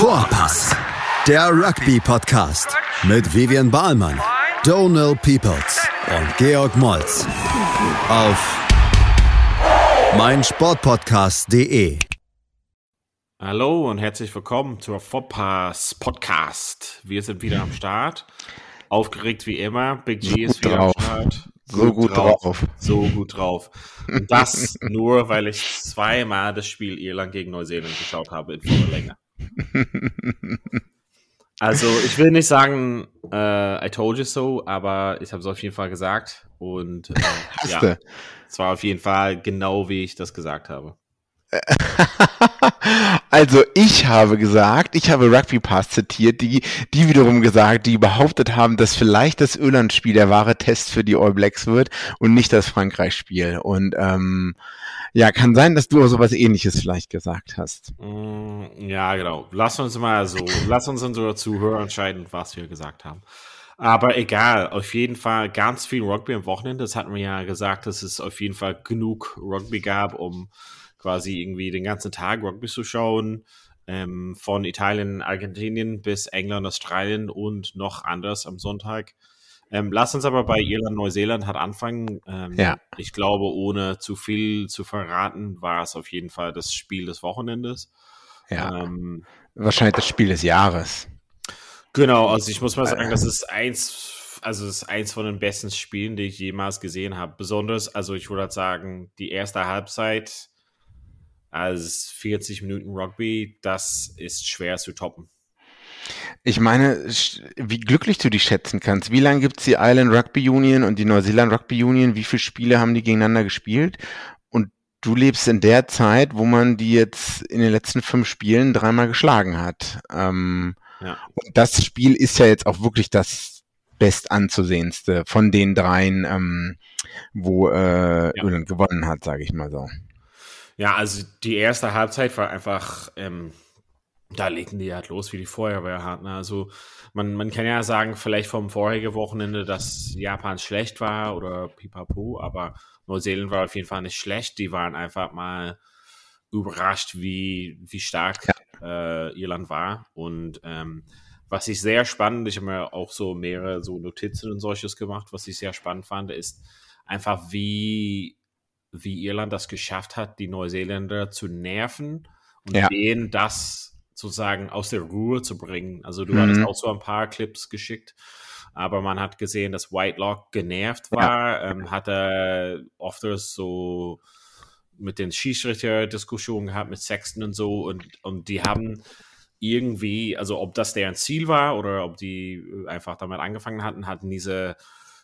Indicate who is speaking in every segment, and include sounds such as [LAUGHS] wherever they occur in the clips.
Speaker 1: Vorpass, der Rugby-Podcast mit Vivian Bahlmann, Donal Peoples und Georg Moltz auf meinsportpodcast.de.
Speaker 2: Hallo und herzlich willkommen zur Vorpass Podcast. Wir sind wieder am Start. Aufgeregt wie immer. Big G ist wieder
Speaker 3: drauf.
Speaker 2: am Start.
Speaker 3: So gut drauf.
Speaker 2: So gut drauf. Und das nur, weil ich zweimal das Spiel Irland gegen Neuseeland geschaut habe in voller Länge. [LAUGHS] Also, ich will nicht sagen, äh, I told you so, aber ich habe es auf jeden Fall gesagt. Und äh, [LAUGHS] ja, es war auf jeden Fall genau, wie ich das gesagt habe. [LAUGHS]
Speaker 3: Also ich habe gesagt, ich habe Rugby Pass zitiert, die, die wiederum gesagt, die behauptet haben, dass vielleicht das Irland-Spiel der wahre Test für die All Blacks wird und nicht das Frankreich-Spiel. Und ähm, ja, kann sein, dass du auch sowas ähnliches vielleicht gesagt hast.
Speaker 2: Mm, Ja, genau. Lass uns mal so, lass uns unsere Zuhörer entscheiden, was wir gesagt haben. Aber egal, auf jeden Fall ganz viel Rugby am Wochenende. Das hatten wir ja gesagt, dass es auf jeden Fall genug Rugby gab, um quasi irgendwie den ganzen Tag Rugby zu schauen. Ähm, von Italien, Argentinien bis England, Australien und noch anders am Sonntag. Ähm, lass uns aber bei Irland, Neuseeland hat anfangen. Ähm,
Speaker 3: Ja.
Speaker 2: Ich glaube, ohne zu viel zu verraten, war es auf jeden Fall das Spiel des Wochenendes.
Speaker 3: Ja,
Speaker 2: Ähm,
Speaker 3: wahrscheinlich das Spiel des Jahres.
Speaker 2: genau, also ich muss mal sagen, das ist eins, also ist eins von den besten Spielen, die ich jemals gesehen habe. Besonders, also ich würde halt sagen, die erste Halbzeit, als 40 Minuten Rugby, das ist schwer zu toppen.
Speaker 3: Ich meine, wie glücklich du dich schätzen kannst. Wie lange gibt's die Island Rugby Union und die Neuseeland Rugby Union? Wie viele Spiele haben die gegeneinander gespielt? Und du lebst in der Zeit, wo man die jetzt in den letzten fünf Spielen dreimal geschlagen hat. Ähm,
Speaker 2: Ja.
Speaker 3: und das Spiel ist ja jetzt auch wirklich das best anzusehendste von den dreien, ähm, wo äh,
Speaker 2: Ja.
Speaker 3: Irland gewonnen hat, sage ich mal so.
Speaker 2: Ja, also die erste Halbzeit war einfach, ähm, da legten die halt los wie die Feuerwehr hatten. Also man, man kann ja sagen, vielleicht vom vorigen Wochenende, dass Japan schlecht war oder pipapo, aber Neuseeland war auf jeden Fall nicht schlecht. Die waren einfach mal überrascht, wie, wie stark äh, Irland war. Und ähm, was ich sehr spannend, ich habe mir auch so mehrere so Notizen und solches gemacht, was ich sehr spannend fand, ist einfach, wie, wie Irland das geschafft hat, die Neuseeländer zu nerven und
Speaker 3: Ja.
Speaker 2: denen das sozusagen aus der Ruhe zu bringen. Also du
Speaker 3: Mhm.
Speaker 2: hattest auch so ein paar Clips geschickt, aber man hat gesehen, dass Whitelock genervt war, ähm, hat er oft so mit den Schiedsrichter Diskussionen gehabt, mit Sexton und so und, und die haben irgendwie, also ob das deren Ziel war oder ob die einfach damit angefangen hatten, hatten diese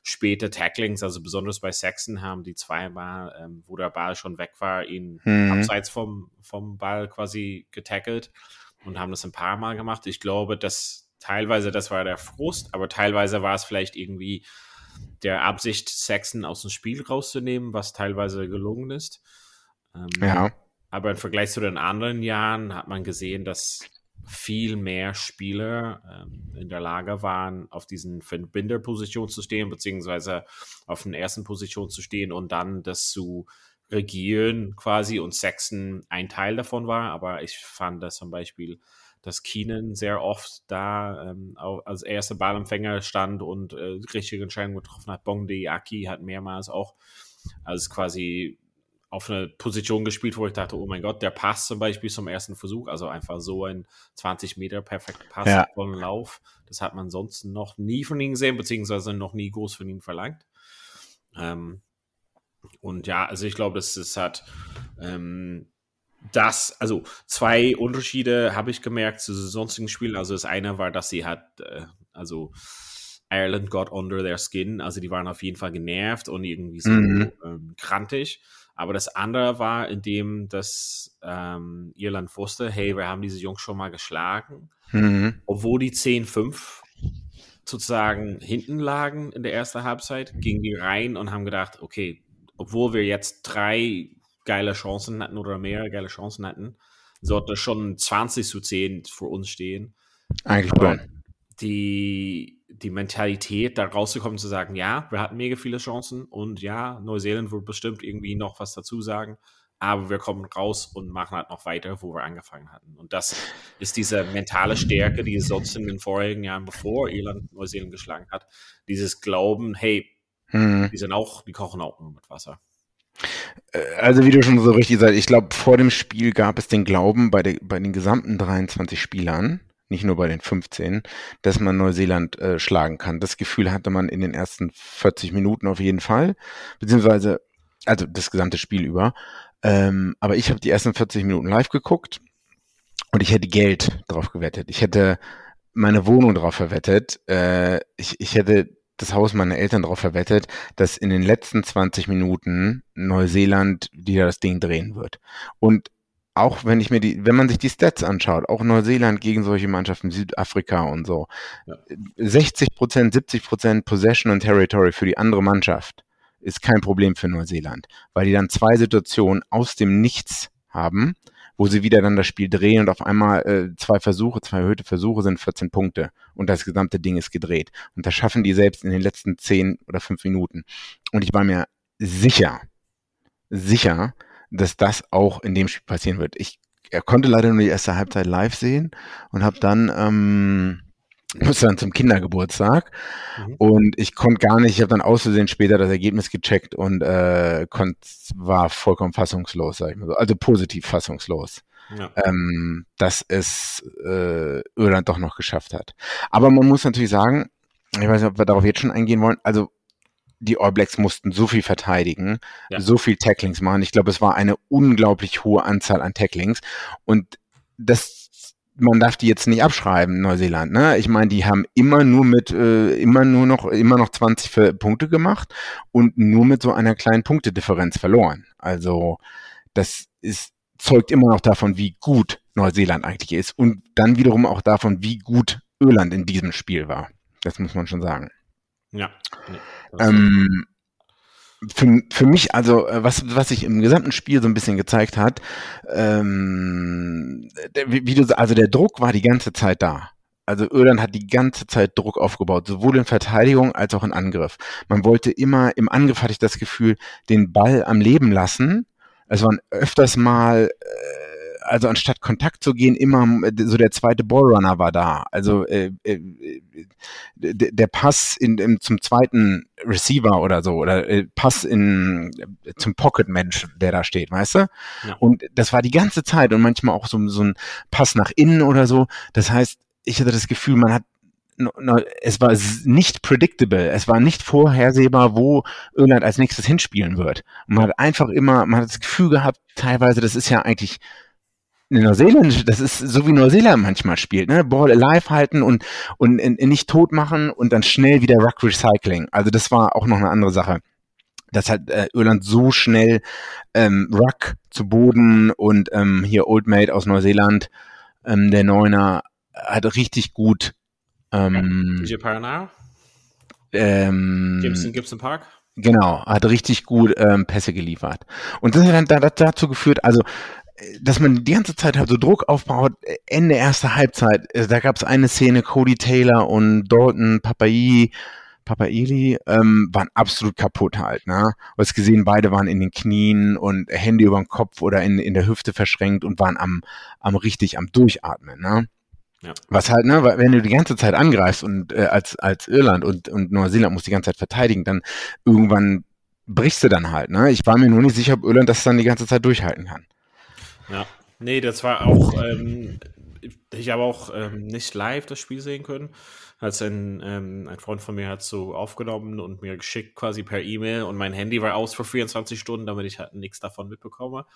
Speaker 2: späte Tacklings, also besonders bei Sexton haben die zweimal, ähm, wo der Ball schon weg war, ihn
Speaker 3: Mhm.
Speaker 2: abseits vom, vom Ball quasi getackelt und haben das ein paar Mal gemacht. Ich glaube, dass teilweise das war der Frust, aber teilweise war es vielleicht irgendwie der Absicht, Sexton aus dem Spiel rauszunehmen, was teilweise gelungen ist. Ähm,
Speaker 3: Ja.
Speaker 2: aber im Vergleich zu den anderen Jahren hat man gesehen, dass viel mehr Spieler ähm, in der Lage waren, auf diesen Verbinderposition zu stehen, beziehungsweise auf den ersten Position zu stehen und dann das zu regieren quasi und Sexton ein Teil davon war. Aber ich fand dass zum Beispiel, dass Keenan sehr oft da ähm, als erster Ballempfänger stand und äh, richtige Entscheidungen getroffen hat. Bong Aki hat mehrmals auch als quasi auf eine Position gespielt, wo ich dachte, oh mein Gott, der Pass zum Beispiel zum ersten Versuch, also einfach so ein 20 Meter perfekter Pass
Speaker 3: Ja.
Speaker 2: von Lauf, das hat man sonst noch nie von ihm gesehen, beziehungsweise noch nie groß von ihm verlangt. Ähm, und ja, also ich glaube, das ist hat ähm, das, also zwei Unterschiede habe ich gemerkt zu sonstigen Spielen. Also das eine war, dass sie hat, äh, also Ireland got under their skin, also die waren auf jeden Fall genervt und irgendwie so
Speaker 3: Mhm.
Speaker 2: ähm, krantig. Aber das andere war, indem das ähm, Irland wusste, hey, wir haben diese Jungs schon mal geschlagen,
Speaker 3: Mhm.
Speaker 2: obwohl die 10-5 sozusagen hinten lagen in der ersten Halbzeit, gingen die rein und haben gedacht, okay, obwohl wir jetzt drei geile Chancen hatten oder mehr geile Chancen hatten, sollte schon 20 zu 10 für uns stehen.
Speaker 3: Eigentlich
Speaker 2: Aber die, die Mentalität, da rauszukommen, zu sagen, ja, wir hatten mega viele Chancen und ja, Neuseeland wird bestimmt irgendwie noch was dazu sagen, aber wir kommen raus und machen halt noch weiter, wo wir angefangen hatten. Und das ist diese mentale Stärke, die es sonst in den vorigen Jahren, bevor Irland Neuseeland geschlagen hat, dieses Glauben, hey, hm. die sind auch, die kochen auch nur mit Wasser.
Speaker 3: Äh, also wie du schon so richtig sagst, ich glaube, vor dem Spiel gab es den Glauben bei, der, bei den gesamten 23 Spielern, nicht nur bei den 15, dass man Neuseeland äh, schlagen kann. Das Gefühl hatte man in den ersten 40 Minuten auf jeden Fall, beziehungsweise also das gesamte Spiel über. Ähm, aber ich habe die ersten 40 Minuten live geguckt und ich hätte Geld drauf gewettet. Ich hätte meine Wohnung drauf verwettet. Äh, ich, ich hätte das Haus meiner Eltern darauf verwettet, dass in den letzten 20 Minuten Neuseeland wieder das Ding drehen wird. Und auch wenn ich mir die, wenn man sich die Stats anschaut, auch Neuseeland gegen solche Mannschaften, Südafrika und so, ja. 60 Prozent, 70 Prozent Possession und Territory für die andere Mannschaft ist kein Problem für Neuseeland, weil die dann zwei Situationen aus dem Nichts haben wo sie wieder dann das Spiel drehen und auf einmal äh, zwei Versuche, zwei erhöhte Versuche sind 14 Punkte und das gesamte Ding ist gedreht. Und das schaffen die selbst in den letzten 10 oder 5 Minuten. Und ich war mir sicher, sicher, dass das auch in dem Spiel passieren wird. Ich er konnte leider nur die erste Halbzeit live sehen und habe dann ähm, [LAUGHS] musste dann zum Kindergeburtstag mhm. und ich konnte gar nicht, ich habe dann auszusehen später das Ergebnis gecheckt und äh, konnt, war vollkommen fassungslos, sag ich mal so. Also positiv fassungslos. Ja. Ähm, dass es äh, Irland doch noch geschafft hat. Aber man muss natürlich sagen, ich weiß nicht, ob wir darauf jetzt schon eingehen wollen, also die All Blacks mussten so viel verteidigen, ja. so viel Tacklings machen. Ich glaube, es war eine unglaublich hohe Anzahl an Tacklings und das man darf die jetzt nicht abschreiben, Neuseeland. Ne? Ich meine, die haben immer nur mit, äh, immer nur noch, immer noch 20 Punkte gemacht und nur mit so einer kleinen Punktedifferenz verloren. Also das ist, zeugt immer noch davon, wie gut Neuseeland eigentlich ist und dann wiederum auch davon, wie gut Irland in diesem Spiel war. Das muss man schon sagen.
Speaker 2: Ja.
Speaker 3: Ähm, für, für mich, also äh, was, was sich im gesamten Spiel so ein bisschen gezeigt hat, ähm, wie, wie du, also der Druck war die ganze Zeit da. Also Irland hat die ganze Zeit Druck aufgebaut, sowohl in Verteidigung als auch in Angriff. Man wollte immer, im Angriff hatte ich das Gefühl, den Ball am Leben lassen. Es waren öfters mal äh, also anstatt Kontakt zu gehen, immer so der zweite Ballrunner war da. Also äh, äh, der Pass in, in, zum zweiten Receiver oder so oder äh, Pass in zum Pocket Mensch, der da steht, weißt du? Ja. Und das war die ganze Zeit und manchmal auch so, so ein Pass nach innen oder so. Das heißt, ich hatte das Gefühl, man hat es war nicht predictable, es war nicht vorhersehbar, wo Irland als nächstes hinspielen wird. Man hat einfach immer, man hat das Gefühl gehabt, teilweise, das ist ja eigentlich Neuseeland, das ist so wie Neuseeland manchmal spielt, ne? Ball alive halten und, und in, in nicht tot machen und dann schnell wieder Ruck Recycling. Also das war auch noch eine andere Sache. Dass halt äh, Irland so schnell ähm, Ruck zu Boden und ähm, hier Old Mate aus Neuseeland, ähm, der Neuner, hat richtig gut ähm,
Speaker 2: DJ Paranaro?
Speaker 3: Ähm,
Speaker 2: Gibson, Gibson Park?
Speaker 3: Genau, hat richtig gut ähm, Pässe geliefert. Und das hat dann da, dazu geführt, also dass man die ganze Zeit halt so Druck aufbaut, Ende erster Halbzeit, äh, da gab es eine Szene, Cody Taylor und Dalton Papai, Papaili ähm, waren absolut kaputt halt, ne? Du hast gesehen, beide waren in den Knien und Hände über den Kopf oder in, in der Hüfte verschränkt und waren am, am richtig am Durchatmen, ne? Ja. Was halt, ne, wenn du die ganze Zeit angreifst und äh, als, als Irland und, und Neuseeland muss die ganze Zeit verteidigen, dann irgendwann brichst du dann halt, ne? Ich war mir nur nicht sicher, ob Irland das dann die ganze Zeit durchhalten kann.
Speaker 2: Ja, nee, das war auch, ähm, ich habe auch ähm, nicht live das Spiel sehen können. Als ein, ähm, ein Freund von mir hat so aufgenommen und mir geschickt quasi per E-Mail und mein Handy war aus für 24 Stunden, damit ich halt nichts davon mitbekomme.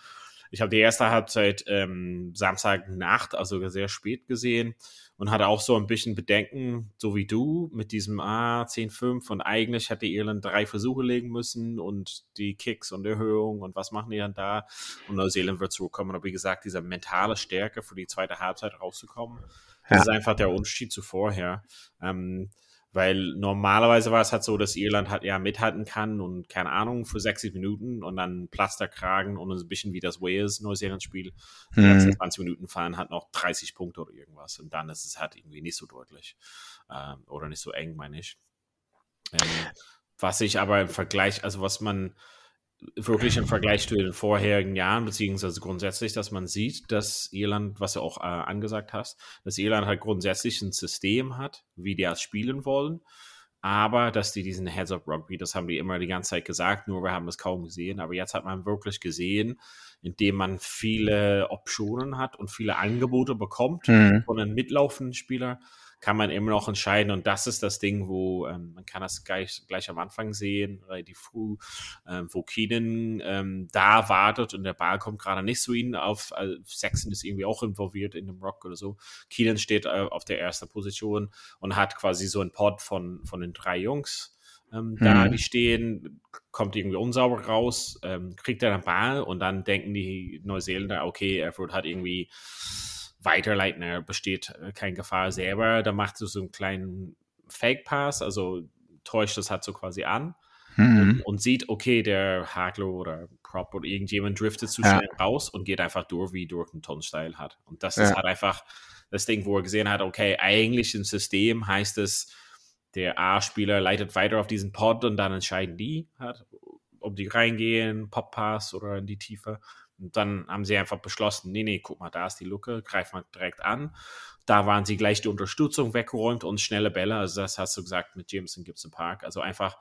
Speaker 2: Ich habe die erste Halbzeit ähm, Samstagnacht, also sehr spät gesehen und hatte auch so ein bisschen Bedenken, so wie du, mit diesem ah, 10-5 und eigentlich hätte Irland drei Versuche legen müssen und die Kicks und Erhöhung und was machen die dann da? Und Neuseeland wird zurückkommen. Aber wie gesagt, diese mentale Stärke für die zweite Halbzeit rauszukommen, ja. das ist einfach der Unterschied zu vorher. Ähm, weil normalerweise war es halt so, dass Irland halt ja mithalten kann und keine Ahnung, für 60 Minuten und dann Plaster kragen und ein bisschen wie das Wales-Neuseeland-Spiel. Die mhm. letzten 20 Minuten fahren halt noch 30 Punkte oder irgendwas. Und dann ist es halt irgendwie nicht so deutlich. Ähm, oder nicht so eng, meine ich. Ähm, was ich aber im Vergleich, also was man wirklich im Vergleich zu den vorherigen Jahren, beziehungsweise grundsätzlich, dass man sieht, dass Irland, was du auch äh, angesagt hast, dass Irland halt grundsätzlich ein System hat, wie die das spielen wollen, aber dass die diesen Heads-up-Rugby, das haben die immer die ganze Zeit gesagt, nur wir haben es kaum gesehen, aber jetzt hat man wirklich gesehen, indem man viele Optionen hat und viele Angebote bekommt mhm. von einem mitlaufenden Spieler, kann man immer noch entscheiden. Und das ist das Ding, wo ähm, man kann das gleich, gleich am Anfang sehen, relativ früh, ähm, wo Keenan ähm, da wartet und der Ball kommt gerade nicht zu ihnen auf. Also Saxon ist irgendwie auch involviert in dem Rock oder so. Keenan steht äh, auf der ersten Position und hat quasi so ein Pod von, von den drei Jungs. Ähm, da hm. die stehen, kommt irgendwie unsauber raus, ähm, kriegt er den Ball und dann denken die Neuseeländer, okay, er hat irgendwie weiterleiten, er besteht äh, keine Gefahr selber. Da macht er so einen kleinen Fake-Pass, also täuscht das halt so quasi an mhm. und, und, sieht, okay, der Hagler oder Prop oder irgendjemand driftet zu schnell ja. raus und geht einfach durch, wie durch einen Tonsteil hat. Und das ja. ist halt einfach das Ding, wo er gesehen hat, okay, eigentlich im System heißt es, der A-Spieler leitet weiter auf diesen Pod und dann entscheiden die halt, ob die reingehen, Pop-Pass oder in die Tiefe. Und dann haben sie einfach beschlossen, nee, nee, guck mal, da ist die Lücke, greif mal direkt an. Da waren sie gleich die Unterstützung weggeräumt und schnelle Bälle. Also das hast du gesagt mit Jameson Gibson Park. Also einfach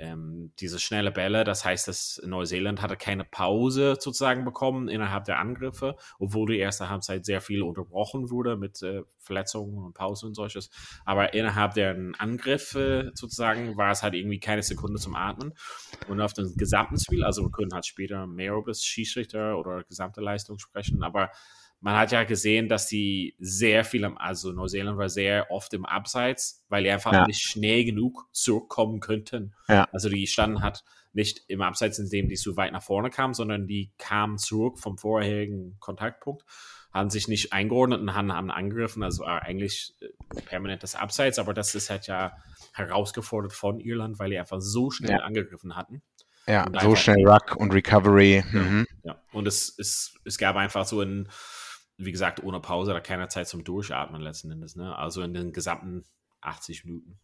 Speaker 2: ähm, diese schnelle Bälle. Das heißt, dass Neuseeland hatte keine Pause sozusagen bekommen innerhalb der Angriffe, obwohl die erste Halbzeit sehr viel unterbrochen wurde mit äh, Verletzungen und Pausen und solches. Aber innerhalb der Angriffe sozusagen war es halt irgendwie keine Sekunde zum Atmen. Und auf dem gesamten Spiel, also wir können halt später mehr über das Schiedsrichter oder gesamte Leistung sprechen, aber man hat ja gesehen, dass sie sehr viel, am, also Neuseeland war sehr oft im Abseits, weil die einfach ja. nicht schnell genug zurückkommen könnten. Ja. Also die standen hat nicht im Abseits, indem die zu weit nach vorne kamen, sondern die kamen zurück vom vorherigen Kontaktpunkt, haben sich nicht eingeordnet und haben, haben angegriffen. Also war eigentlich äh, permanentes Abseits, aber das ist halt ja herausgefordert von Irland, weil die einfach so schnell ja. angegriffen hatten.
Speaker 3: Ja, so schnell Ruck und Recovery.
Speaker 2: Mhm. Ja, und es, es, es gab einfach so ein wie gesagt, ohne Pause oder keiner Zeit zum Durchatmen letzten Endes. Ne? Also in den gesamten 80 Minuten.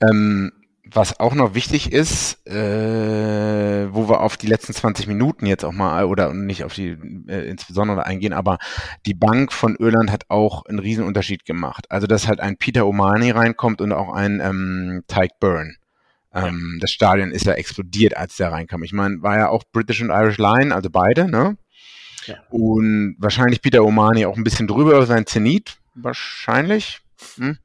Speaker 3: Ähm, was auch noch wichtig ist, äh, wo wir auf die letzten 20 Minuten jetzt auch mal oder nicht auf die äh, insbesondere eingehen, aber die Bank von Irland hat auch einen Riesenunterschied gemacht. Also dass halt ein Peter Omani reinkommt und auch ein ähm, Tyke Byrne. Ähm, ja. Das Stadion ist ja explodiert, als der reinkam. Ich meine, war ja auch British und Irish Line, also beide, ne? Und wahrscheinlich Peter Omani auch ein bisschen drüber sein Zenit, wahrscheinlich. Hm?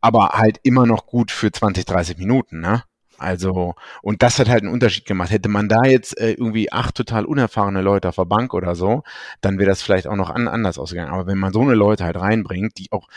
Speaker 3: Aber halt immer noch gut für 20, 30 Minuten, ne? Also, und das hat halt einen Unterschied gemacht. Hätte man da jetzt äh, irgendwie acht total unerfahrene Leute auf der Bank oder so, dann wäre das vielleicht auch noch an, anders ausgegangen. Aber wenn man so eine Leute halt reinbringt, die auch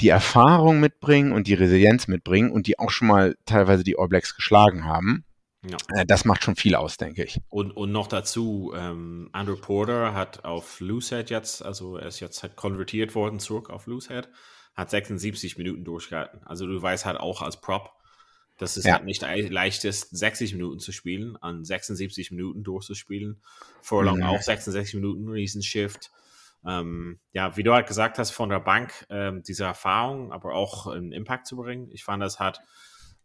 Speaker 3: die Erfahrung mitbringen und die Resilienz mitbringen und die auch schon mal teilweise die All Blacks geschlagen haben, ja. Äh, das macht schon viel aus, denke ich.
Speaker 2: Und, und noch dazu, ähm, Andrew Porter hat auf Loosehead jetzt, also er ist jetzt halt konvertiert worden zurück auf Loosehead, hat 76 Minuten durchgehalten. Also du weißt halt auch als Prop, dass es ja. halt nicht leicht ist, 60 Minuten zu spielen, an 76 Minuten durchzuspielen. Furlong mhm. auch 66 Minuten, Riesenshift. Ähm, ja, wie du halt gesagt hast, von der Bank ähm, diese Erfahrung, aber auch einen Impact zu bringen. Ich fand, das hat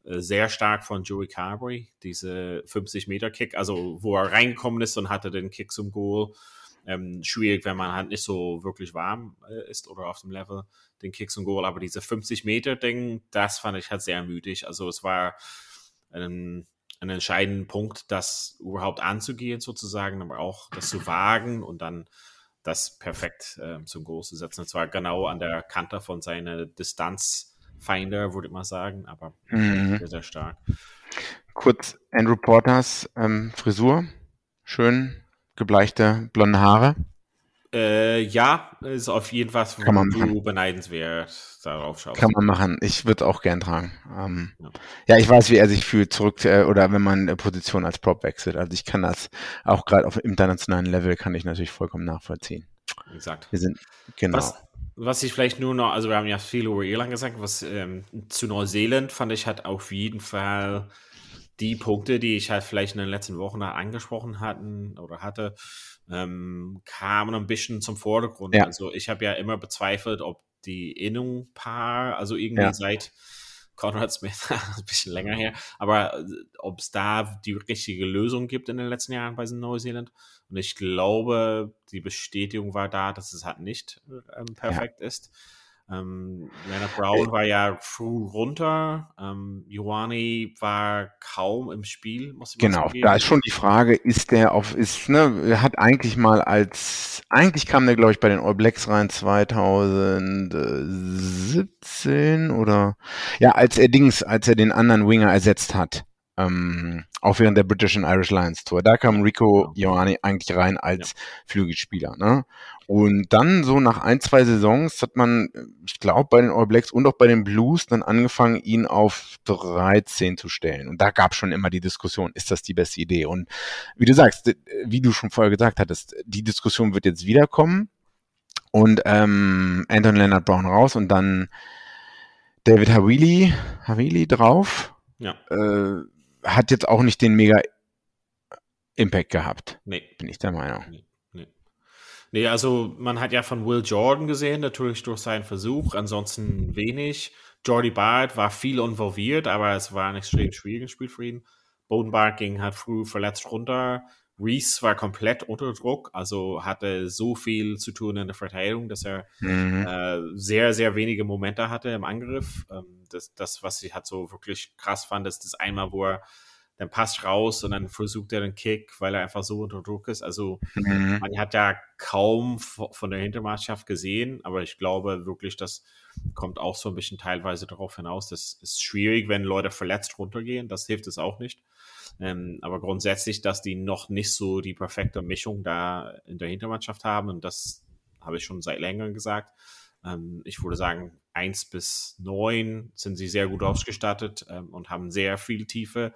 Speaker 2: sehr stark von Joey Carberry, diese 50-Meter-Kick, also wo er reingekommen ist und hatte den Kick zum Goal. Ähm, schwierig, wenn man halt nicht so wirklich warm äh, ist oder auf dem Level, den Kick zum Goal. Aber diese 50-Meter-Ding, das fand ich halt sehr müdig. Also es war ein, ein entscheidender Punkt, das überhaupt anzugehen sozusagen, aber auch das zu wagen und dann das perfekt äh, zum Goal zu setzen. Und zwar genau an der Kante von seiner Distanz Finder, würde ich mal sagen, aber mhm. sehr, sehr stark.
Speaker 3: Kurz Andrew Porters ähm, Frisur, schön gebleichte blonde Haare.
Speaker 2: Äh, ja, ist auf jeden Fall
Speaker 3: Kann man
Speaker 2: du beneidenswert darauf schaust.
Speaker 3: Kann man machen. Ich würde auch gern tragen. Ähm, ja. ja. ich weiß, wie er sich fühlt zurück äh, oder wenn man äh, Position als Prop wechselt. Also ich kann das auch gerade auf internationalen Level kann ich natürlich vollkommen nachvollziehen.
Speaker 2: Exakt.
Speaker 3: Wir sind genau.
Speaker 2: Was, was ich vielleicht nur noch, also wir haben ja viel über Irland gesagt, was ähm, zu Neuseeland fand ich hat auf jeden Fall die Punkte, die ich halt vielleicht in den letzten Wochen angesprochen hatten oder hatte, ähm, kamen ein bisschen zum Vordergrund. Ja. Also ich habe ja immer bezweifelt, ob die Innung-Paar, also irgendwie ja. seit Conrad Smith, [LAUGHS] ein bisschen länger her, aber äh, ob es da die richtige Lösung gibt in den letzten Jahren bei Neuseeland. Und ich glaube, die Bestätigung war da, dass es halt nicht ähm, perfekt ja. ist. Ähm, Leonard Brown war ja früh runter. Ähm, Ioani war kaum im Spiel,
Speaker 3: muss ich Genau, da ist schon die Frage, ist der auf, ist, ne, er hat eigentlich mal als, eigentlich kam der, glaube ich, bei den All Blacks rein 2017 oder, ja, als er Dings, als er den anderen Winger ersetzt hat. Ähm, auch während der British and Irish Lions Tour. Da kam Rico Ioani eigentlich rein als ja. Flügelspieler. Ne? Und dann so nach ein, zwei Saisons hat man, ich glaube, bei den All Blacks und auch bei den Blues dann angefangen, ihn auf 13 zu stellen. Und da gab schon immer die Diskussion, ist das die beste Idee? Und wie du sagst, wie du schon vorher gesagt hattest, die Diskussion wird jetzt wiederkommen. Und ähm, Anton Leonard Brown raus und dann David Havili, Havili drauf. Ja. Äh, hat jetzt auch nicht den mega Impact gehabt. Nee. Bin ich der Meinung.
Speaker 2: Nee, nee. nee, also man hat ja von Will Jordan gesehen, natürlich durch seinen Versuch, ansonsten wenig. Jordy Bart war viel involviert, aber es war ein extrem schwieriges Spiel für ihn. Bodenbart ging halt früh verletzt runter. Reese war komplett unter Druck, also hatte so viel zu tun in der Verteidigung, dass er mhm. äh, sehr, sehr wenige Momente hatte im Angriff. Ähm, das, das, was ich halt so wirklich krass fand, ist das einmal, wo er dann passt raus und dann versucht er den Kick, weil er einfach so unter Druck ist. Also mhm. man hat ja kaum von der Hintermannschaft gesehen, aber ich glaube wirklich, das kommt auch so ein bisschen teilweise darauf hinaus. Das ist schwierig, wenn Leute verletzt runtergehen. Das hilft es auch nicht. Ähm, aber grundsätzlich, dass die noch nicht so die perfekte Mischung da in der Hintermannschaft haben und das habe ich schon seit längerem gesagt. Ähm, ich würde sagen, eins bis neun sind sie sehr gut ausgestattet ähm, und haben sehr viel Tiefe.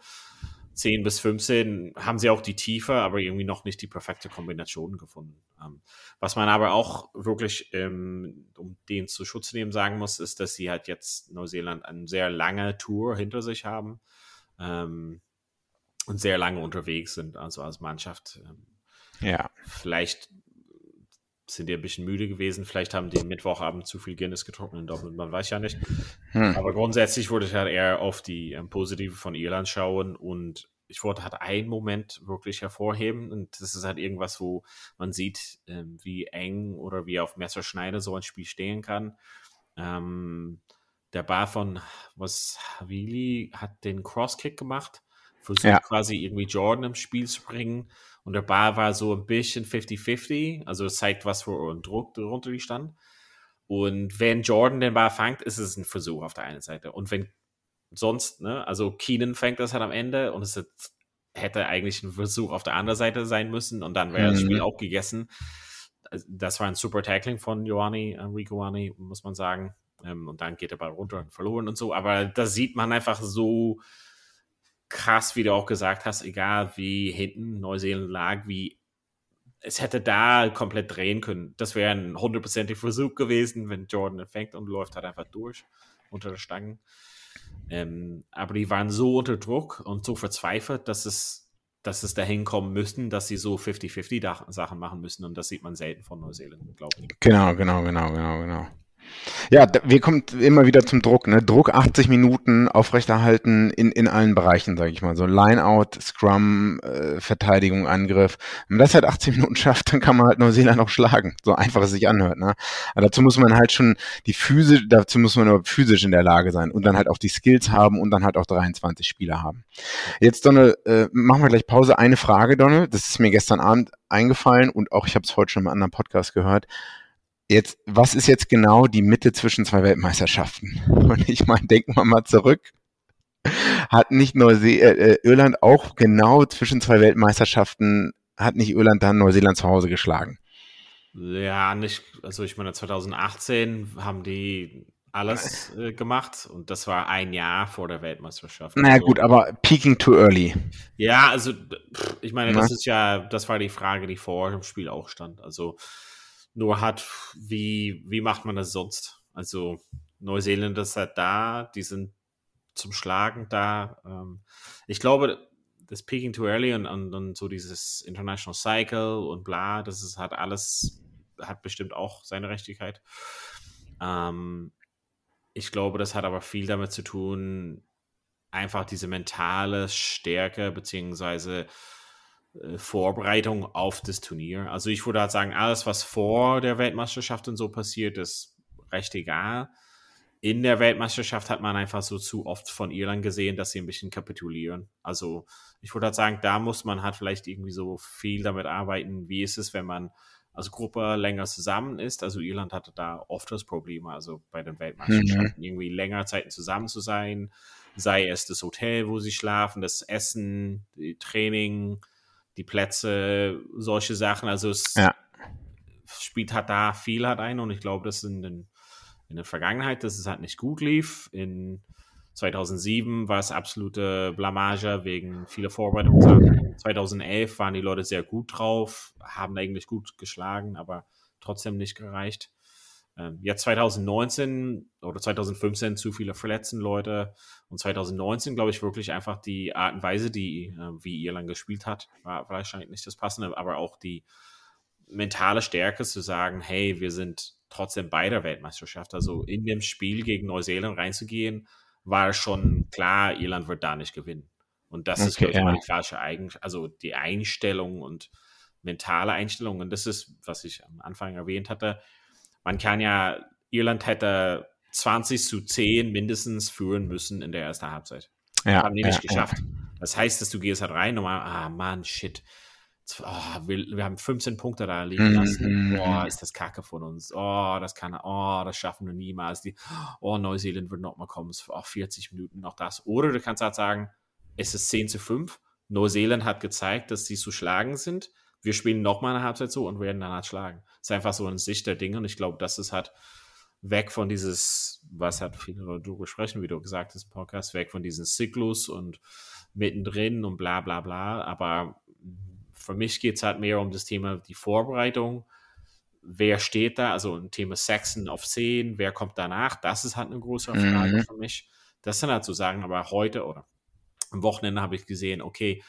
Speaker 2: 10 bis 15 haben sie auch die Tiefe, aber irgendwie noch nicht die perfekte Kombination gefunden. Ähm, was man aber auch wirklich, ähm, um den zu Schutz nehmen, sagen muss, ist, dass sie halt jetzt Neuseeland eine sehr lange Tour hinter sich haben. Und sehr lange unterwegs sind, also als Mannschaft. Ähm, ja. Vielleicht sind die ein bisschen müde gewesen, vielleicht haben die Mittwochabend zu viel Guinness getrunken in Dortmund, man weiß ja nicht. Hm. Aber grundsätzlich würde ich halt eher auf die ähm, Positive von Irland schauen und ich wollte halt einen Moment wirklich hervorheben und das ist halt irgendwas, wo man sieht, ähm, wie eng oder wie auf Messerschneide so ein Spiel stehen kann. Ähm, der Bar von was Havili hat den Crosskick gemacht versucht ja. quasi irgendwie Jordan im Spiel zu bringen. Und der Ball war so ein bisschen 50-50, also es zeigt, was für ein Druck darunter die stand. Und wenn Jordan den Ball fängt, ist es ein Versuch auf der einen Seite. Und wenn sonst, ne, also Keenan fängt das halt am Ende und es hätte eigentlich ein Versuch auf der anderen Seite sein müssen und dann wäre mhm. das Spiel mhm. auch gegessen. Also, das war ein super Tackling von Joani, Enrico Joani, muss man sagen. Ähm, und dann geht der Ball runter und verloren und so. Aber da sieht man einfach so, krass, wie du auch gesagt hast, egal wie hinten Neuseeland lag, wie es hätte da komplett drehen können. Das wäre ein hundertprozentiger Versuch gewesen, wenn Jordan fängt und läuft halt einfach durch unter der Stange. Ähm, aber die waren so unter Druck und so verzweifelt, dass es, dass es dahin kommen müssten, dass sie so 50-50 Sachen machen müssen. Und das sieht man selten von Neuseeland, glaube ich.
Speaker 3: Genau, genau, genau, genau, genau. Ja, wir kommen immer wieder zum Druck. Ne? Druck 80 Minuten aufrechterhalten in, in allen Bereichen, sage ich mal. So Lineout, Scrum, äh, Verteidigung, Angriff. Wenn man das halt 80 [LAUGHS] Minuten schafft, dann kann man halt Neuseeland auch schlagen. So einfach es sich anhört. Ne? Aber dazu muss man halt schon die physisch, dazu muss man nur physisch in der Lage sein und dann halt auch die Skills haben und dann halt auch 23 Spieler haben. Jetzt, Donne, äh, machen wir gleich Pause. Eine Frage, Donne. Das ist mir gestern Abend eingefallen und auch ich habe es heute schon im anderen Podcast gehört. Jetzt, was ist jetzt genau die Mitte zwischen zwei Weltmeisterschaften? [LAUGHS] Und ich meine, denken wir mal zurück. Hat nicht Neuse äh, äh, Irland auch genau zwischen zwei Weltmeisterschaften, hat nicht Irland dann Neuseeland zu Hause geschlagen?
Speaker 2: Ja, nicht, also ich meine, 2018 haben die alles äh, gemacht und das war ein Jahr vor der Weltmeisterschaft.
Speaker 3: Naja, also, gut, aber peaking too early.
Speaker 2: Ja, also ich meine, das ist ja, das war die Frage, die vor dem Spiel auch stand. Also nur hat, wie, wie macht man das sonst? Also Neuseeland ist halt da, die sind zum Schlagen da. Ähm, ich glaube, das Peaking Too Early und, und, und, so dieses International Cycle und bla, das ist halt alles, hat bestimmt auch seine Rechtigkeit. Ähm, ich glaube, das hat aber viel damit zu tun, einfach diese mentale Stärke beziehungsweise Vorbereitung auf das Turnier. Also ich würde halt sagen, alles, was vor der Weltmeisterschaft und so passiert, ist recht egal. In der Weltmeisterschaft hat man einfach so zu oft von Irland gesehen, dass sie ein bisschen kapitulieren. Also ich würde halt sagen, da muss man halt vielleicht irgendwie so viel damit arbeiten, wie ist es, wenn man als Gruppe länger zusammen ist. Also Irland hatte da oft das Problem, also bei den Weltmeisterschaften mhm. irgendwie länger Zeiten zusammen zu sein, sei es das Hotel, wo sie schlafen, das Essen, die Training, die Plätze, solche Sachen. Also es ja. spielt halt da viel halt ein und ich glaube, dass in, den, in der Vergangenheit, dass es halt nicht gut lief. In 2007 war es absolute Blamage wegen vieler Vorbereitungen. 2011 waren die Leute sehr gut drauf, haben eigentlich gut geschlagen, aber trotzdem nicht gereicht. Ähm, jetzt 2019 oder 2015 zu viele verletzten Leute und 2019 glaube ich wirklich einfach die Art und Weise, die äh, wie Irland gespielt hat, war wahrscheinlich nicht das Passende, aber auch die mentale Stärke zu sagen, hey, wir sind trotzdem bei der Weltmeisterschaft. Also in dem Spiel gegen Neuseeland reinzugehen, war schon klar, Irland wird da nicht gewinnen. Und das okay, ist, glaube ich, ja. die falsche Eigenschaft, also die Einstellung und mentale Einstellung. Und das ist, was ich am Anfang erwähnt hatte, man kann ja, Irland hätte 20 zu 10 mindestens führen müssen in der ersten Halbzeit. Ja, haben die nicht ja, geschafft. Ja. Das heißt, dass du gehst halt rein und mal, ah Mann, shit. Oh, wir, wir, haben 15 Punkte da liegen mhm, lassen. Mhm, Boah, mhm. ist das Kacke von uns. Oh, das kann, oh, das schaffen wir niemals. Die, oh, Neuseeland wird nochmal kommen. Es auch 40 Minuten noch das. Oder du kannst halt sagen, es ist 10 zu 5. Neuseeland hat gezeigt, dass sie zu schlagen sind wir spielen nochmal eine Halbzeit so und werden dann halt schlagen. Ist einfach so eine Sicht der Dinge und ich glaube, das ist halt weg von dieses, was hat viele darüber sprechen, wie du gesagt hast, Podcast, weg von diesem Zyklus und mittendrin und bla bla bla. Aber für mich geht es halt mehr um das Thema die Vorbereitung. Wer steht da? Also ein Thema Saxon auf 10, wer kommt danach? Das ist halt eine große Frage mhm. für mich. Das dann halt zu sagen, aber heute oder am Wochenende habe ich gesehen, okay,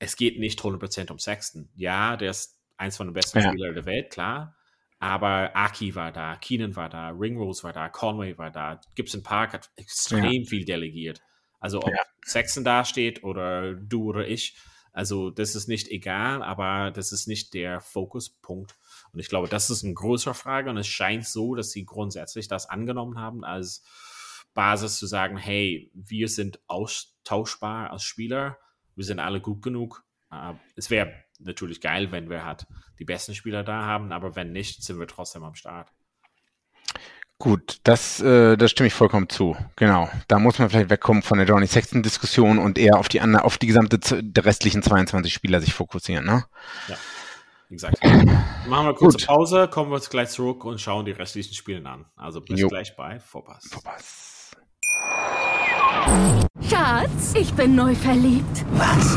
Speaker 2: es geht nicht 100% um Sexton. Ja, der ist eins von den besten ja. Spielern der Welt, klar. Aber Aki war da, Keenan war da, Ringrose war da, Conway war da, Gibson Park hat extrem ja. viel delegiert. Also ob ja. Sexton da steht oder du oder ich, also das ist nicht egal, aber das ist nicht der Fokuspunkt. Und ich glaube, das ist eine größere Frage und es scheint so, dass sie grundsätzlich das angenommen haben als Basis zu sagen, hey, wir sind austauschbar als Spieler wir sind alle gut genug. Uh, es wäre natürlich geil, wenn wir halt die besten Spieler da haben, aber wenn nicht, sind wir trotzdem am Start.
Speaker 3: Gut, das, äh, das stimme ich vollkommen zu. Genau. Da muss man vielleicht wegkommen von der Johnny Sexton-Diskussion und eher auf die, auf die gesamte der restlichen 22 Spieler sich fokussieren, ne?
Speaker 2: Ja. Exakt. Machen wir kurze Gut. Pause, kommen wir jetzt gleich zurück und schauen die restlichen Spiele an. Also bis jo. gleich bei Vorpass. Vorpass.
Speaker 4: Schatz, ich bin neu verliebt.
Speaker 5: Was?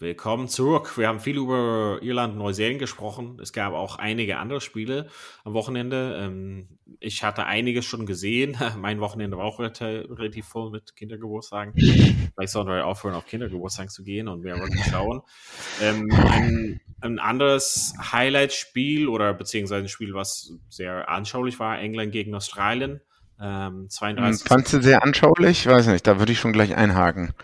Speaker 2: Willkommen zurück. Wir haben viel über Irland und Neuseeland gesprochen. Es gab auch einige andere Spiele am Wochenende. Ähm, ich hatte einiges schon gesehen. [LAUGHS] Mein Wochenende war auch relativ voll mit Kindergeburtstagen. Vielleicht sollten wir aufhören, auf Kindergeburtstagen zu gehen und mehr schauen. Ähm, ein, ein anderes Highlight-Spiel oder beziehungsweise ein Spiel, was sehr anschaulich war, England gegen Australien.
Speaker 3: Ähm, 32. Fandst du sehr anschaulich? Ich weiß nicht, da würde ich schon gleich einhaken.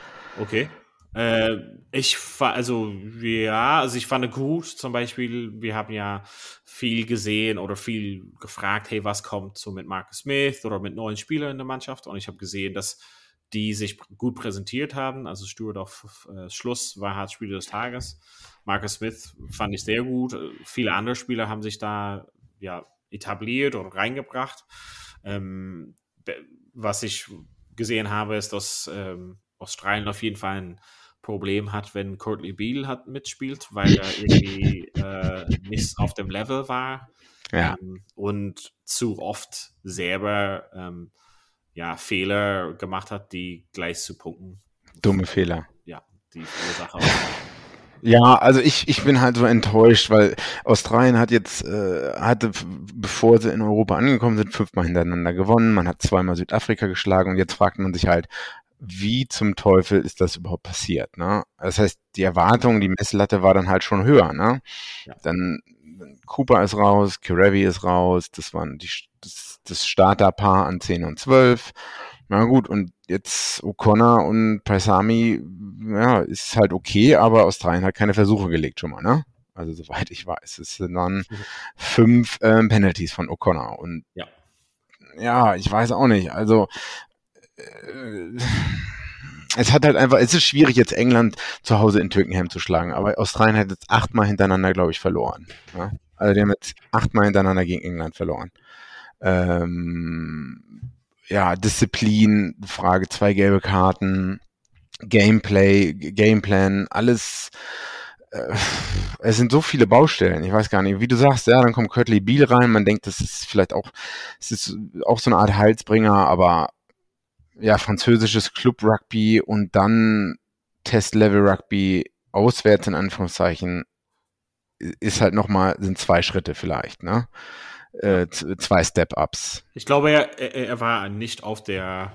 Speaker 2: Okay. Äh, ich also ja, also ich fand gut, zum Beispiel, wir haben ja viel gesehen oder viel gefragt, hey, was kommt so mit Marcus Smith oder mit neuen Spielern in der Mannschaft? Und ich habe gesehen, dass die sich gut präsentiert haben. Also Stuart auf äh, Schluss war halt Spieler des Tages. Marcus Smith fand ich sehr gut. Viele andere Spieler haben sich da ja etabliert oder reingebracht. Ähm, was ich gesehen habe, ist, dass ähm, Australien auf jeden Fall ein Problem hat, wenn Courtney Beale hat mitspielt, weil er irgendwie [LAUGHS] äh, nicht auf dem Level war ja. ähm, und zu oft selber ähm, ja, Fehler gemacht hat, die gleich zu Punkten.
Speaker 3: Dumme Fehler.
Speaker 2: Ja, die Ursache.
Speaker 3: Ja, also ich, ich bin halt so enttäuscht, weil Australien hat jetzt, äh, hatte, bevor sie in Europa angekommen sind, fünfmal hintereinander gewonnen. Man hat zweimal Südafrika geschlagen und jetzt fragt man sich halt, wie zum Teufel ist das überhaupt passiert? Ne? Das heißt, die Erwartung, die Messlatte war dann halt schon höher. Ne? Ja. Dann Cooper ist raus, Kerevi ist raus, das waren die, das, das Starterpaar an 10 und 12. Na gut, und jetzt O'Connor und Paisami, ja, ist halt okay, aber Australien hat keine Versuche gelegt schon mal, ne? Also soweit ich weiß, es sind dann mhm. fünf ähm, Penalties von O'Connor und ja. ja, ich weiß auch nicht. Also [LAUGHS] es hat halt einfach, es ist schwierig jetzt England zu Hause in Türkenham zu schlagen, aber Australien hat jetzt achtmal hintereinander, glaube ich, verloren. Ja? Also die haben jetzt achtmal hintereinander gegen England verloren. Ähm, ja, Disziplin, Frage, zwei gelbe Karten, Gameplay, Gameplan, alles. Äh, es sind so viele Baustellen. Ich weiß gar nicht, wie du sagst, ja, dann kommt Curtly Beal rein. Man denkt, das ist vielleicht auch, es ist auch so eine Art Heilsbringer, aber ja, französisches Club Rugby und dann Test Level Rugby auswärts in Anführungszeichen ist halt nochmal, sind zwei Schritte vielleicht, ne? Äh, zwei Step-Ups.
Speaker 2: Ich glaube, er, er war nicht auf der,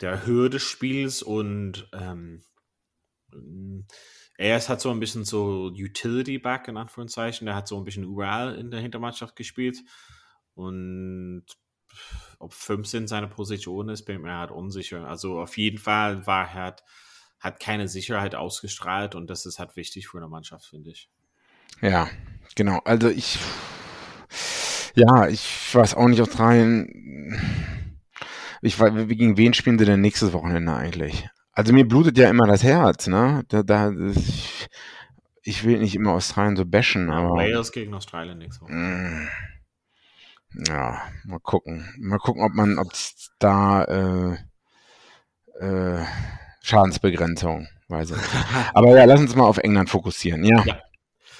Speaker 2: der Höhe des Spiels und ähm, er ist halt so ein bisschen so Utility-Back in Anführungszeichen. Der hat so ein bisschen überall in der Hintermannschaft gespielt und ob 15 seine Position ist, bin ich mir halt unsicher. Also auf jeden Fall war er halt, hat keine Sicherheit ausgestrahlt und das ist halt wichtig für eine Mannschaft, finde ich.
Speaker 3: Ja, genau. Also ich, ja, ich weiß auch nicht, Australien, ich weiß, gegen wen spielen sie denn nächstes Wochenende eigentlich? Also mir blutet ja immer das Herz, ne? Da, da, ich, ich will nicht immer Australien so bashen, aber.
Speaker 2: Wales gegen Australien nächste Woche.
Speaker 3: Ja, mal gucken. Mal gucken, ob man, ob es da äh, äh, Schadensbegrenzung, weiß ich nicht. [LAUGHS] Aber ja, lass uns mal auf England fokussieren, ja. ja.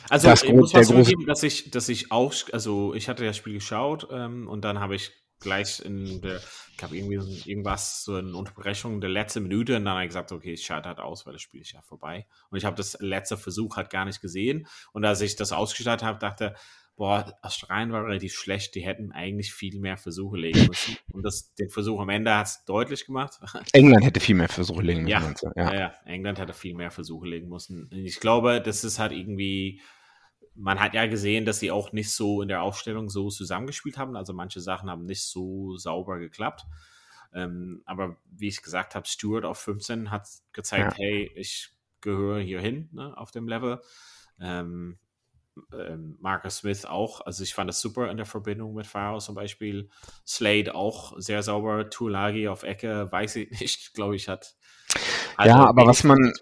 Speaker 2: Also das ich muss was zugeben, dass ich, dass ich auch, also ich hatte das Spiel geschaut ähm, und dann habe ich gleich in der, ich habe irgendwie irgendwas, so eine Unterbrechung der letzten Minute und dann habe ich gesagt, okay, ich schalte halt aus, weil das Spiel ist ja vorbei. Und ich habe das letzte Versuch halt gar nicht gesehen. Und als ich das ausgestattet habe, dachte, boah, Australien war relativ schlecht, die hätten eigentlich viel mehr Versuche legen müssen. Und das, den Versuch am Ende hat es deutlich gemacht. [LAUGHS]
Speaker 3: England hätte viel mehr Versuche legen
Speaker 2: müssen. Ja, ja. ja, England hätte viel mehr Versuche legen müssen. Ich glaube, das ist halt irgendwie, man hat ja gesehen, dass sie auch nicht so in der Aufstellung so zusammengespielt haben. Also manche Sachen haben nicht so sauber geklappt. Ähm, aber wie ich gesagt habe, Stewart auf 15 hat gezeigt, ja. hey, ich gehöre hier hin ne, auf dem Level. Ähm, ähm, Marcus Smith auch. Also ich fand das super in der Verbindung mit Faro zum Beispiel. Slade auch sehr sauber. Tulagi auf Ecke, weiß ich [LAUGHS] nicht, glaube ich, hat.
Speaker 3: Ja, aber was man,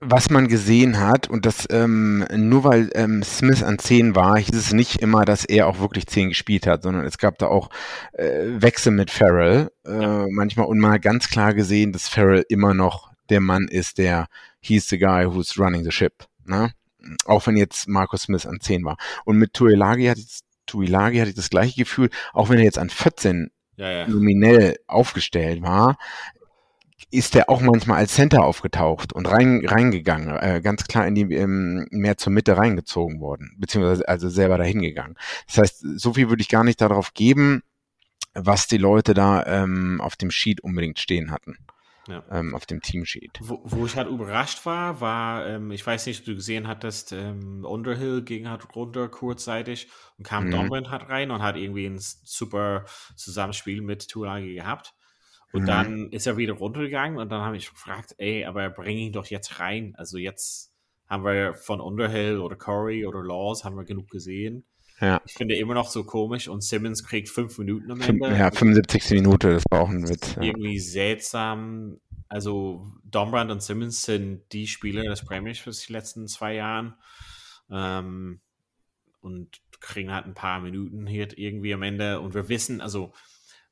Speaker 3: was man gesehen hat, und das ähm, nur weil ähm, Smith an 10 war, hieß es nicht immer, dass er auch wirklich 10 gespielt hat, sondern es gab da auch äh, Wechsel mit Farrell äh, ja. manchmal und mal ganz klar gesehen, dass Farrell immer noch der Mann ist, der he's the guy who's running the ship. Ne? Auch wenn jetzt Markus Smith an 10 war. Und mit Tuilagi hat jetzt Tuilagi hatte ich das gleiche Gefühl, auch wenn er jetzt an 14 ja, ja. nominell aufgestellt war, ist er auch manchmal als Center aufgetaucht und rein, reingegangen, äh, ganz klar in die ähm, mehr zur Mitte reingezogen worden, beziehungsweise also selber dahin gegangen. Das heißt, so viel würde ich gar nicht darauf geben, was die Leute da ähm, auf dem Sheet unbedingt stehen hatten ja. ähm, auf dem Teamsheet.
Speaker 2: Wo, wo, ich halt überrascht war, war, ähm, ich weiß nicht, ob du gesehen hattest, ähm, Underhill ging halt runter kurzzeitig und kam mhm. Donovan halt rein und hat irgendwie ein super Zusammenspiel mit Tulagi gehabt. Und mhm. dann ist er wieder runtergegangen und dann habe ich gefragt, ey, aber bring ihn doch jetzt rein. Also jetzt haben wir von Underhill oder Corey oder Laws haben wir genug gesehen. Ja. Ich finde immer noch so komisch und Simmons kriegt fünf Minuten am Ende.
Speaker 3: Ja, 75. Minute, das war auch ein Witz.
Speaker 2: Ja. Irgendwie seltsam. Also Dombrand und Simmons sind die Spieler des Premiers für die letzten zwei Jahren. Ähm, und kriegen halt ein paar Minuten hier irgendwie am Ende. Und wir wissen, also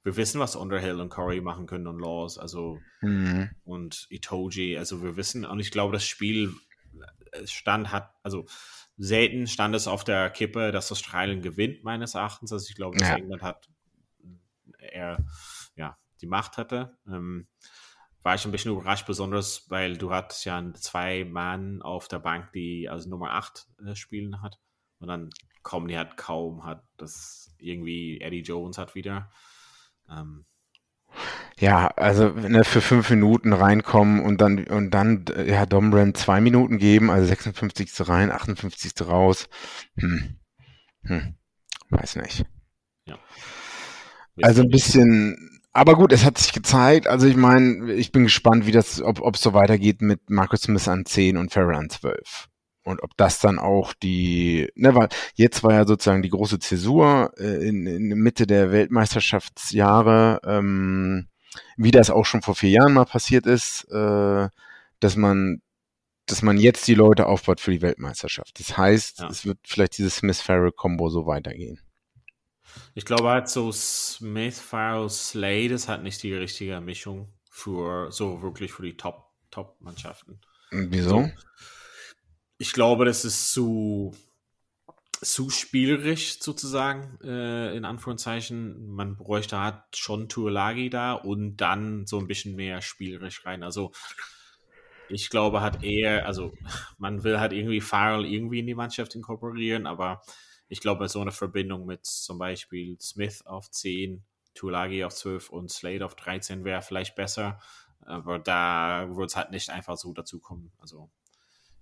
Speaker 2: wir wissen, was Underhill und Corey machen können und Laws, also mhm. und Itoji. Also wir wissen, und ich glaube, das Spiel stand hat, also selten stand es auf der Kippe, dass Australien gewinnt, meines Erachtens. Also ich glaube, dass ja. England hat er ja die Macht hatte. Ähm, war ich ein bisschen überrascht, besonders weil du hattest ja zwei Mann auf der Bank, die als Nummer 8 äh, spielen hat. Und dann kommen die halt kaum, hat das irgendwie Eddie Jones hat wieder. Ähm,
Speaker 3: ja, also ne, für fünf Minuten reinkommen und dann und dann ja Dombrand zwei Minuten geben, also 56. rein, 58. raus. Hm. Hm. Weiß nicht.
Speaker 2: ja.
Speaker 3: Also ein bisschen, aber gut, es hat sich gezeigt. Also ich meine, ich bin gespannt, wie das, ob ob es so weitergeht mit Marcus Smith an 10 und Ferrer an 12. Und ob das dann auch die, ne, weil jetzt war ja sozusagen die große Zäsur äh, in, in Mitte der Weltmeisterschaftsjahre, ähm, wie das auch schon vor vier Jahren mal passiert ist, äh, dass man dass man jetzt die Leute aufbaut für die Weltmeisterschaft. Das heißt,
Speaker 2: Ja.
Speaker 3: es wird vielleicht dieses Smith-Farrell-Kombo so weitergehen.
Speaker 2: Ich glaube halt so Smith, Farrell, Slade ist halt nicht die richtige Mischung für so wirklich für die Top, Top-Mannschaften.
Speaker 3: Und Wieso?
Speaker 2: So. Ich glaube, das ist zu, zu spielerisch sozusagen, äh, in Anführungszeichen. Man bräuchte halt schon Tuolagi da und dann so ein bisschen mehr spielerisch rein. Also ich glaube halt eher, also man will halt irgendwie Farrell irgendwie in die Mannschaft inkorporieren, aber ich glaube, so eine Verbindung mit zum Beispiel Smith auf 10, Tuolagi auf 12 und Slade auf 13 wäre vielleicht besser. Aber da wird es halt nicht einfach so dazukommen. Also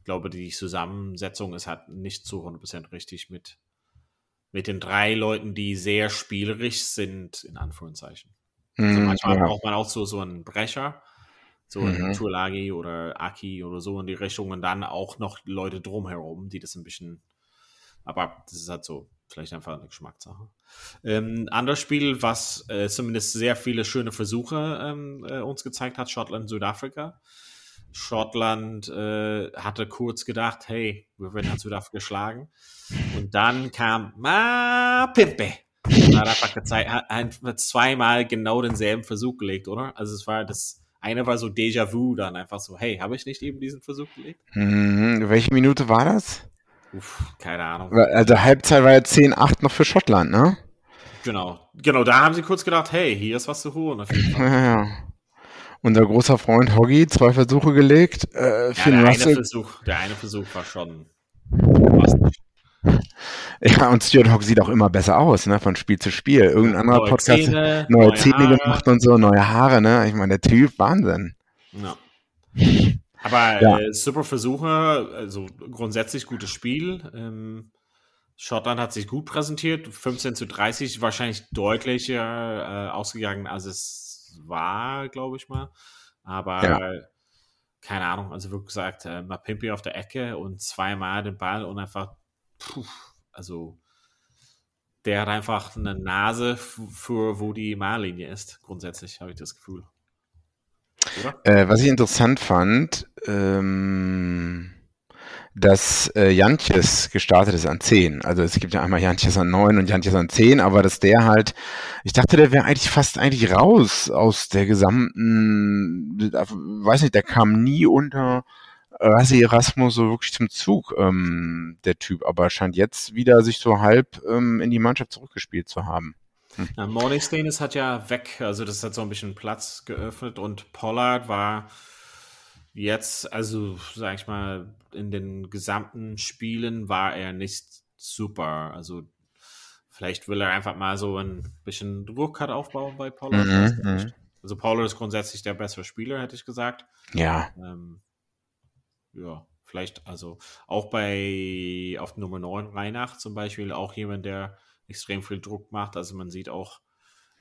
Speaker 2: glaube, die Zusammensetzung ist halt nicht zu 100% richtig mit, mit den drei Leuten, die sehr spielerisch sind, in Anführungszeichen. Also
Speaker 3: Hm,
Speaker 2: manchmal
Speaker 3: ja.
Speaker 2: braucht man auch so, so einen Brecher, so einen
Speaker 3: Mhm.
Speaker 2: Tuolagi oder Aki oder so in die Richtung und dann auch noch Leute drumherum, die das ein bisschen, aber das ist halt so, vielleicht einfach eine Geschmackssache. Ähm, anderes Spiel, was äh, zumindest sehr viele schöne Versuche ähm, äh, uns gezeigt hat, Schottland, Südafrika. Schottland äh, hatte kurz gedacht, hey, wir werden halt Südafrika schlagen. Und dann kam Ma Pimpe. Und hat einfach gezeigt, hat zweimal genau denselben Versuch gelegt, oder? Also es war das eine war so Déjà-vu dann einfach so, hey, habe ich nicht eben diesen Versuch gelegt?
Speaker 3: Mhm. Welche Minute war das?
Speaker 2: Uff, keine Ahnung.
Speaker 3: Also Halbzeit war ja 10-8 noch für Schottland, ne?
Speaker 2: Genau. Genau, da haben sie kurz gedacht, hey, hier ist was zu holen. [LAUGHS]
Speaker 3: Ja, ja. Unser großer Freund Hoggy, zwei Versuche gelegt. Äh,
Speaker 2: Ja, der, eine Versuch, der eine Versuch war schon.
Speaker 3: Ja, und Stuart Hogg sieht auch immer besser aus, ne, von Spiel zu Spiel. Irgendein anderer
Speaker 2: Neue
Speaker 3: Podcast,
Speaker 2: Zähne,
Speaker 3: neue,
Speaker 2: neue
Speaker 3: Zähne
Speaker 2: Haare.
Speaker 3: gemacht und so, neue Haare, ne? Ich meine, der Typ, Wahnsinn.
Speaker 2: Ja. Aber
Speaker 3: Ja.
Speaker 2: äh, super Versuche, also grundsätzlich gutes Spiel. Ähm, Schottland hat sich gut präsentiert, 15 zu 30, wahrscheinlich deutlicher äh, ausgegangen, als es war, glaube ich mal. Aber
Speaker 3: Ja.
Speaker 2: keine Ahnung, also wie gesagt, äh, Mapimpi auf der Ecke und zweimal den Ball und einfach, puh, also der hat einfach eine Nase für wo die Mahllinie ist, grundsätzlich, habe ich das Gefühl.
Speaker 3: Äh, was ich interessant fand, ähm, dass äh, Jantjes gestartet ist an 10. Also es gibt ja einmal Jantjes an 9 und Jantjes an 10, aber dass der halt, ich dachte, der wäre eigentlich fast eigentlich raus aus der gesamten, weiß nicht, der kam nie unter Rassi Erasmus so wirklich zum Zug, ähm, der Typ, aber scheint jetzt wieder sich so halb ähm, in die Mannschaft zurückgespielt zu haben.
Speaker 2: Ja, Morningstain ist halt ja weg, also das hat so ein bisschen Platz geöffnet und Pollard war jetzt, also sag ich mal, in den gesamten Spielen war er nicht super. Also vielleicht will er einfach mal so ein bisschen Druck hat aufbauen bei Pollard.
Speaker 3: Mhm, mhm.
Speaker 2: Also Pollard ist grundsätzlich der bessere Spieler, hätte ich gesagt.
Speaker 3: Ja,
Speaker 2: Ähm, ja, vielleicht, also auch bei auf Nummer 9 Reinach zum Beispiel, auch jemand, der extrem viel Druck macht. Also man sieht auch,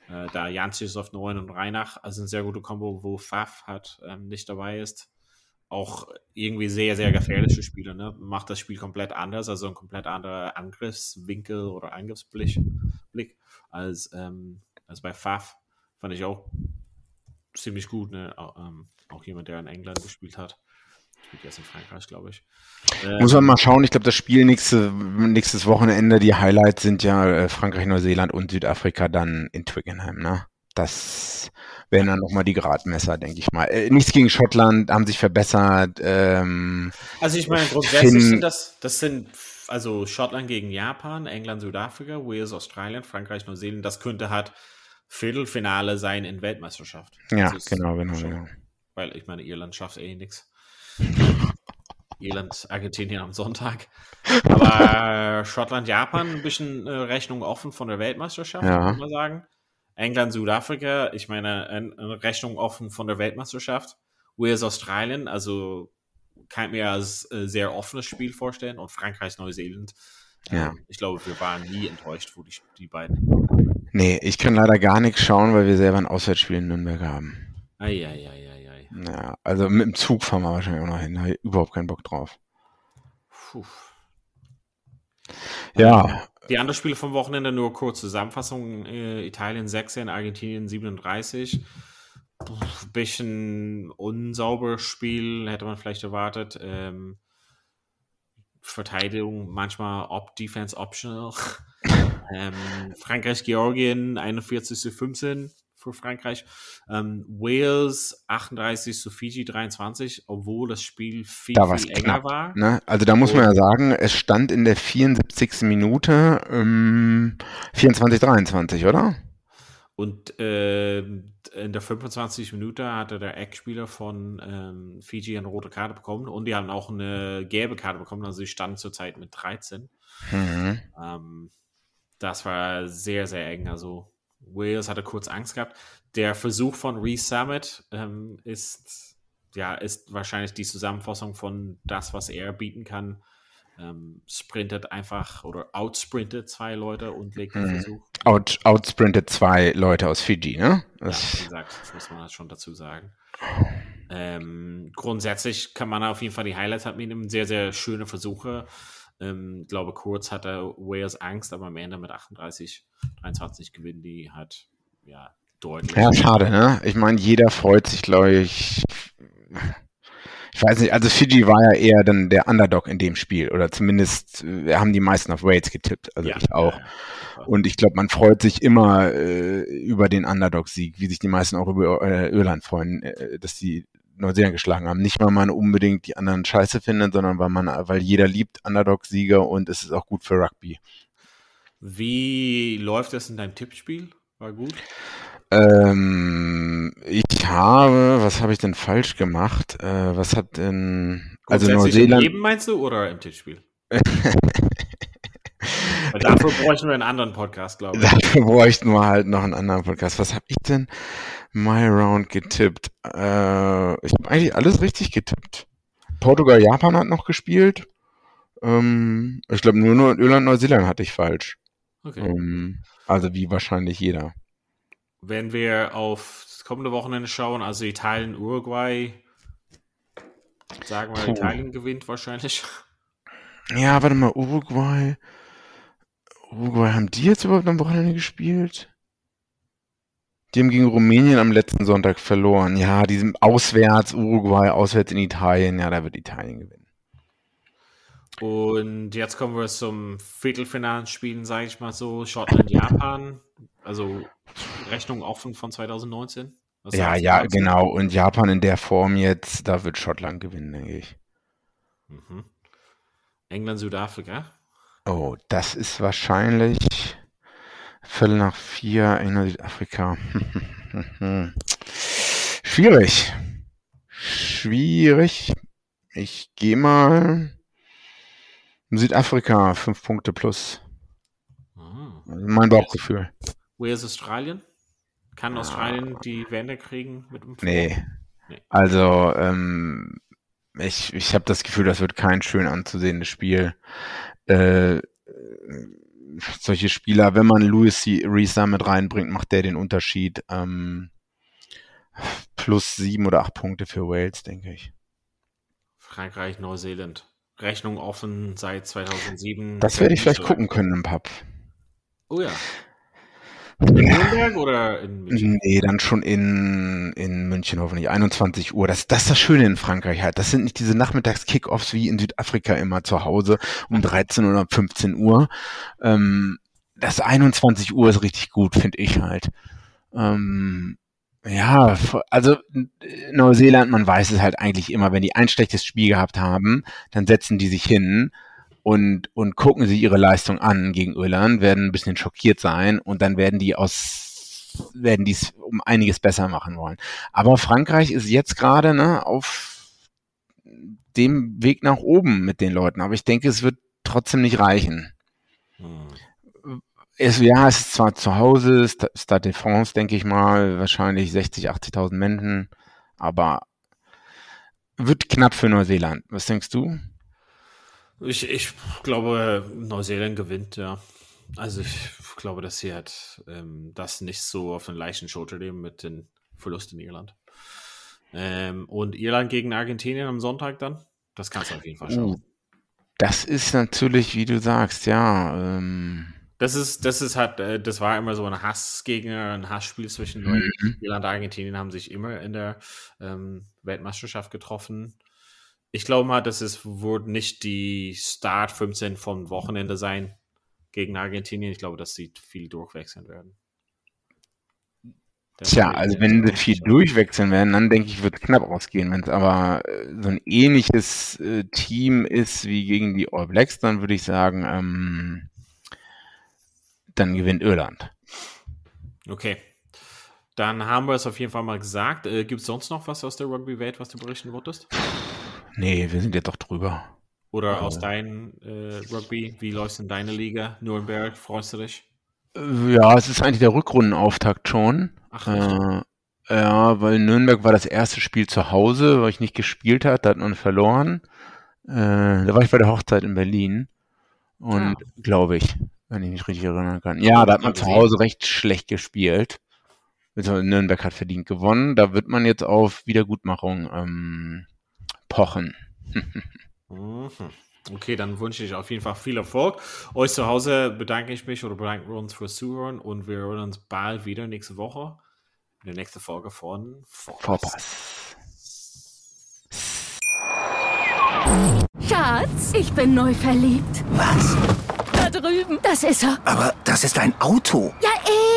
Speaker 2: äh, da Jancis auf 9 und Reinach, also ein sehr gute Kombo, wo Faf hat, ähm, nicht dabei ist. Auch irgendwie sehr, sehr gefährliche Spieler, ne? Macht das Spiel komplett anders, also ein komplett anderer Angriffswinkel oder Angriffsblick Blick als, ähm, als bei Faf. Fand ich auch ziemlich gut, ne? Auch, ähm, auch jemand, der in England gespielt hat. Spielt jetzt in Frankreich, glaube ich. Ähm,
Speaker 3: Muss man mal schauen. Ich glaube, das Spiel nächste, nächstes Wochenende, die Highlights sind ja äh, Frankreich, Neuseeland und Südafrika dann in Twickenham, ne? Das wären dann nochmal die Gradmesser, denke ich mal. Äh, nichts gegen Schottland, haben sich verbessert. Ähm,
Speaker 2: Also ich meine, grundsätzlich sind das, das sind also Schottland gegen Japan, England, Südafrika, Wales, Australien, Frankreich, Neuseeland. Das könnte halt Viertelfinale sein in Weltmeisterschaft.
Speaker 3: ja, genau, genau,
Speaker 2: schon-
Speaker 3: genau.
Speaker 2: weil ich meine, Irland schafft eh nichts. Irland, Argentinien am Sonntag. Aber Schottland, Japan, ein bisschen äh, Rechnung offen von der Weltmeisterschaft, ja. kann man sagen. England, Südafrika, ich meine, eine Rechnung offen von der Weltmeisterschaft. Wales, Australien, also kann ich mir als äh, sehr offenes Spiel vorstellen. Und Frankreich, Neuseeland.
Speaker 3: Ja.
Speaker 2: Ähm, ich glaube, wir waren nie enttäuscht, wo die, die beiden.
Speaker 3: Nee, ich kann leider gar nichts schauen, weil wir selber ein Auswärtsspiel in Nürnberg haben.
Speaker 2: Eieieiei.
Speaker 3: Ja, also mit dem Zug fahren wir wahrscheinlich auch noch hin. Da habe ich überhaupt keinen Bock drauf. Puh. Ja.
Speaker 2: Die anderen Spiele vom Wochenende nur kurz Zusammenfassung. Äh, Italien 16, Argentinien 37. Puh, bisschen unsauberes Spiel, hätte man vielleicht erwartet. Ähm, Verteidigung manchmal op Defense optional. [LAUGHS] ähm, Frankreich, Georgien 41 zu 15 für Frankreich. Ähm, Wales 38 zu Fiji 23, obwohl das Spiel viel,
Speaker 3: da
Speaker 2: viel
Speaker 3: enger knapp, war. Ne? Also da muss man ja sagen, es stand in der 74. Minute ähm, 24-23, oder?
Speaker 2: Und äh, in der 25. Minute hatte der Eckspieler von ähm, Fiji eine rote Karte bekommen und die haben auch eine gelbe Karte bekommen. Also sie standen zurzeit mit 13. Mhm. Ähm, das war sehr, sehr eng. Also Wales hatte kurz Angst gehabt. Der Versuch von Reese Summit ähm, ist, ja, ist wahrscheinlich die Zusammenfassung von das, was er bieten kann. Ähm, sprintet einfach oder outsprintet zwei Leute und legt den mhm. Versuch.
Speaker 3: Out, outsprintet zwei Leute aus Fiji, ne?
Speaker 2: Das ja, wie gesagt, das muss man halt schon dazu sagen. Ähm, grundsätzlich kann man auf jeden Fall die Highlights hat mit ihm sehr, sehr schöne Versuche. Ähm, glaube, kurz hatte Wales Angst, aber am Ende mit 38, 23 gewinnen die halt, ja, deutlich.
Speaker 3: Ja, schade, ne? Ich meine, jeder freut sich, glaube ich. Ich weiß nicht, also Fiji war ja eher dann der Underdog in dem Spiel oder zumindest äh, haben die meisten auf Wales getippt, also ja, ich auch. Ja, ja. Und ich glaube, man freut sich immer äh, über den Underdog-Sieg, wie sich die meisten auch über äh, Irland freuen, äh, dass die Neuseeland geschlagen haben. Nicht, weil man unbedingt die anderen scheiße findet, sondern weil man, weil jeder liebt Underdog-Sieger und es ist auch gut für Rugby.
Speaker 2: Wie läuft das in deinem Tippspiel? War gut?
Speaker 3: Ähm, ich habe, was habe ich denn falsch gemacht? Äh, was hat denn,
Speaker 2: also Neuseeland. Im Leben meinst du oder im Tippspiel? [LAUGHS] dafür bräuchten wir einen anderen Podcast, glaube ich.
Speaker 3: Dafür bräuchten wir halt noch einen anderen Podcast. Was habe ich denn? My Round getippt. Äh, ich habe eigentlich alles richtig getippt. Portugal, Japan hat noch gespielt. Ähm, ich glaube nur, nur Irland, Neuseeland hatte ich falsch. Okay. Ähm, also wie wahrscheinlich jeder.
Speaker 2: Wenn wir auf das kommende Wochenende schauen, also Italien, Uruguay, sagen wir. Italien gewinnt wahrscheinlich.
Speaker 3: Ja, warte mal, Uruguay. Uruguay, haben die jetzt überhaupt am Wochenende gespielt? Die haben gegen Rumänien am letzten Sonntag verloren. Ja, die sind auswärts, Uruguay, auswärts in Italien. Ja, da wird Italien gewinnen.
Speaker 2: Und jetzt kommen wir zum Viertelfinalspielen, sage ich mal so. Schottland, Japan. Also Rechnung offen von 2019.
Speaker 3: Was ja, ja, genau. Und Japan in der Form jetzt, da wird Schottland gewinnen, denke ich.
Speaker 2: Mhm. England, Südafrika.
Speaker 3: Oh, das ist wahrscheinlich Viertel nach vier in Südafrika. [LAUGHS] Schwierig. Schwierig. Ich gehe mal Südafrika, fünf Punkte plus. Ah. Also mein Bauchgefühl.
Speaker 2: Wales, Australien? Kann ah. Australien die Wende kriegen mit dem
Speaker 3: nee. nee. Also, ähm, ich, ich habe das Gefühl, das wird kein schön anzusehendes Spiel. Äh, solche Spieler, wenn man Louis Reese mit reinbringt, macht der den Unterschied. Ähm, plus sieben oder acht Punkte für Wales, denke ich.
Speaker 2: Frankreich, Neuseeland. Rechnung offen seit 2007.
Speaker 3: Das werde ich vielleicht gucken können im Pub.
Speaker 2: Oh ja. In Nürnberg oder in München?
Speaker 3: Nee, dann schon in, in München hoffentlich. 21 Uhr. Das, das ist das Schöne in Frankreich halt. Das sind nicht diese Nachmittags-Kickoffs wie in Südafrika immer zu Hause um 13 oder 15 Uhr. Ähm, das 21 Uhr ist richtig gut, finde ich halt. Ähm, ja, also Neuseeland, man weiß es halt eigentlich immer, wenn die ein schlechtes Spiel gehabt haben, dann setzen die sich hin und, und gucken sie ihre Leistung an gegen Irland, werden ein bisschen schockiert sein und dann werden die aus werden die es um einiges besser machen wollen. Aber Frankreich ist jetzt gerade ne, auf dem Weg nach oben mit den Leuten. Aber ich denke, es wird trotzdem nicht reichen. Hm. Es, ja, es ist zwar zu Hause, Stade de France, denke ich mal, wahrscheinlich 60, 80.000 Menschen, aber wird knapp für Neuseeland. Was denkst du?
Speaker 2: Ich, ich glaube, Neuseeland gewinnt, ja. Also ich glaube, dass sie halt ähm, das nicht so auf den leichten Schulter nehmen mit den Verlust in Irland. Ähm, und Irland gegen Argentinien am Sonntag dann? Das kannst du auf jeden Fall schauen. Uh,
Speaker 3: das ist natürlich, wie du sagst, ja. Ähm,
Speaker 2: das ist, das ist halt, äh, das war immer so ein Hassgegner, ein Hassspiel zwischen mhm. Irland und Argentinien haben sich immer in der ähm, Weltmeisterschaft getroffen. Ich glaube mal, dass es wird nicht die Start 15 vom Wochenende sein gegen Argentinien. Ich glaube, dass sie viel durchwechseln werden.
Speaker 3: Das Tja, also wenn sie viel durchwechseln werden, dann denke ich, wird es knapp ausgehen. Wenn es aber äh, so ein ähnliches äh, Team ist wie gegen die All Blacks, dann würde ich sagen, ähm, dann gewinnt Irland.
Speaker 2: Okay. Dann haben wir es auf jeden Fall mal gesagt. Äh, Gibt es sonst noch was aus der Rugby-Welt, was du berichten wolltest?
Speaker 3: Nee, wir sind jetzt doch drüber.
Speaker 2: Oder aus deinem äh, Rugby, wie läuft es in deiner Liga? Nürnberg, freust du dich?
Speaker 3: Äh, ja, es ist eigentlich der Rückrundenauftakt schon. Ach, äh, ja, weil Nürnberg war das erste Spiel zu Hause, weil ich nicht gespielt hat, da hat man verloren. Äh, da war ich bei der Hochzeit in Berlin. Und ah. glaube ich, wenn ich mich richtig erinnern kann. Ja, da hat man zu Hause recht schlecht gespielt. Also Nürnberg hat verdient gewonnen. Da wird man jetzt auf Wiedergutmachung ähm, pochen.
Speaker 2: mhm. Okay, dann wünsche ich auf jeden Fall viel Erfolg. Euch zu Hause bedanke ich mich oder bedanken wir uns fürs Zuhören und wir hören uns bald wieder nächste Woche in der nächsten Folge von Vorpass.
Speaker 4: Schatz, ich bin neu verliebt.
Speaker 5: Was?
Speaker 4: Da drüben. Das ist er.
Speaker 5: Aber das ist ein Auto.
Speaker 4: Ja,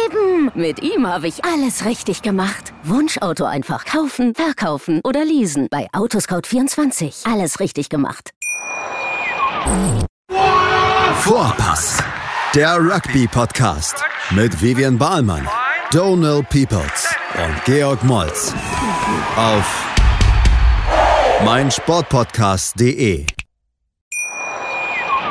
Speaker 4: eben. Mit ihm habe ich alles richtig gemacht. Wunschauto einfach kaufen, verkaufen oder leasen. Bei Autoscout24. Alles richtig gemacht.
Speaker 1: Vorpass. Der Rugby-Podcast. Mit Vivian Bahlmann, Donal Peoples und Georg Moltz. Auf meinsportpodcast.de.